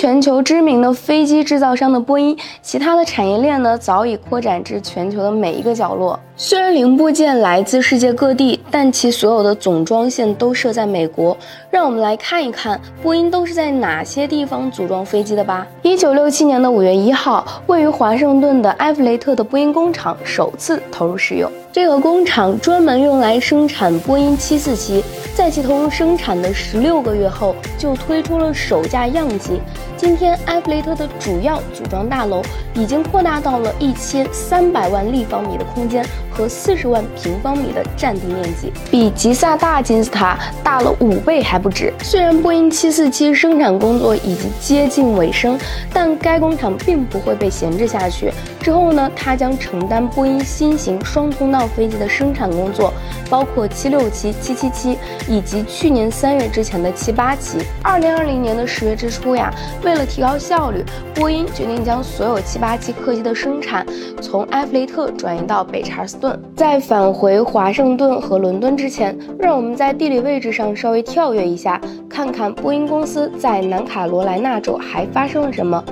全球知名的飞机制造商的波音，其他的产业链呢早已扩展至全球的每一个角落。虽然零部件来自世界各地，但其所有的总装线都设在美国。让我们来看一看波音都是在哪些地方组装飞机的吧。一九六七年的五月一号，位于华盛顿的埃弗雷特的波音工厂首次投入使用。这个工厂专门用来生产波音七四七，在其投入生产的十六个月后，就推出了首架样机。今天，埃弗雷特的主要组装大楼已经扩大到了一千三百万立方米的空间和四十万平方米的占地面积，比吉萨大金字塔大了五倍还不止。虽然波音七四七生产工作已经接近尾声，但该工厂并不会被闲置下去。之后呢，它将承担波音新型双通道飞机的生产工作，包括七六七、七七七以及去年三月之前的七八七。二零二零年的十月之初呀。为了提高效率，波音决定将所有787客机的生产从埃弗雷特转移到北查尔斯在返回华盛顿和伦敦之前，让我们在地理位置上稍微跳跃一下，看看波音公司在南卡罗来纳州还发生了什么。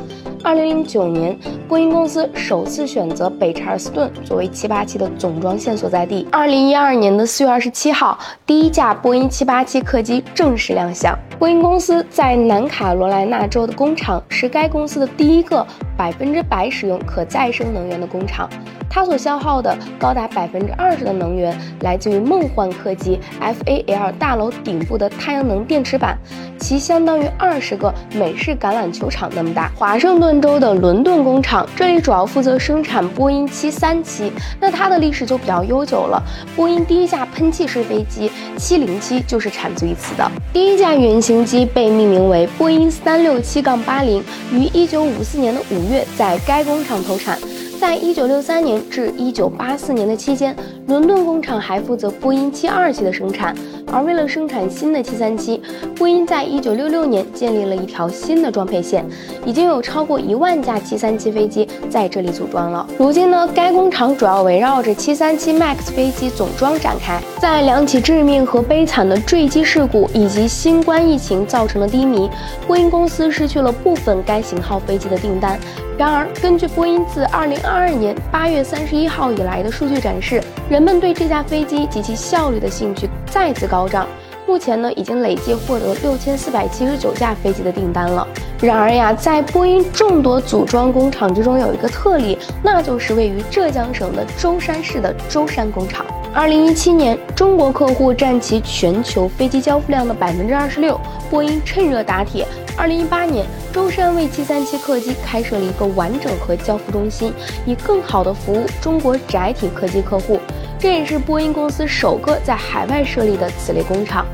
二零零九年，波音公司首次选择北查尔斯顿作为787的总装线所在地。二零一二年的四月二十七号，第一架波音787客机正式亮相。波音公司在南卡罗来纳州的工厂是该公司的第一个百分之百使用可再生能源的工厂。它所消耗的高达百分之二十的能源来自于梦幻客机 FAL 大楼顶部的太阳能电池板，其相当于二十个美式橄榄球场那么大。华盛顿州的伦敦工厂，这里主要负责生产波音737，那它的历史就比较悠久了。波音第一架喷气式飞机707就是产自于此的。第一架原型机被命名为波音367-80，于1954年的五月在该工厂投产。在一九六三年至一九八四年的期间，伦敦工厂还负责波音七二七的生产。而为了生产新的七三七，波音在一九六六年建立了一条新的装配线，已经有超过一万架七三七飞机在这里组装了。如今呢，该工厂主要围绕着七三七 MAX 飞机总装展开。在两起致命和悲惨的坠机事故以及新冠疫情造成的低迷，波音公司失去了部分该型号飞机的订单。然而，根据波音自二零二二年八月三十一号以来的数据展示，人们对这架飞机及其效率的兴趣再次高涨。目前呢，已经累计获得六千四百七十九架飞机的订单了。然而呀，在波音众多组装工厂之中，有一个特例，那就是位于浙江省的舟山市的舟山工厂。二零一七年，中国客户占其全球飞机交付量的百分之二十六，波音趁热打铁。二零一八年，舟山为七三七客机开设了一个完整和交付中心，以更好地服务中国载体客机客户。这也是波音公司首个在海外设立的此类工厂。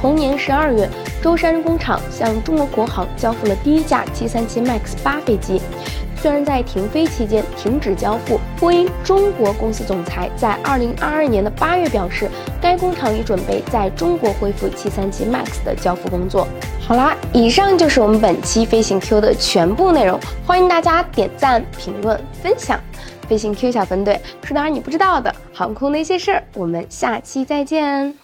同年十二月，舟山工厂向中国国航交付了第一架七三七 MAX 八飞机。虽然在停飞期间停止交付，波音中国公司总裁在二零二二年的八月表示，该工厂已准备在中国恢复七三七 MAX 的交付工作。好啦，以上就是我们本期飞行 Q 的全部内容，欢迎大家点赞、评论、分享。飞行 Q 小分队说点你不知道的航空那些事儿，我们下期再见。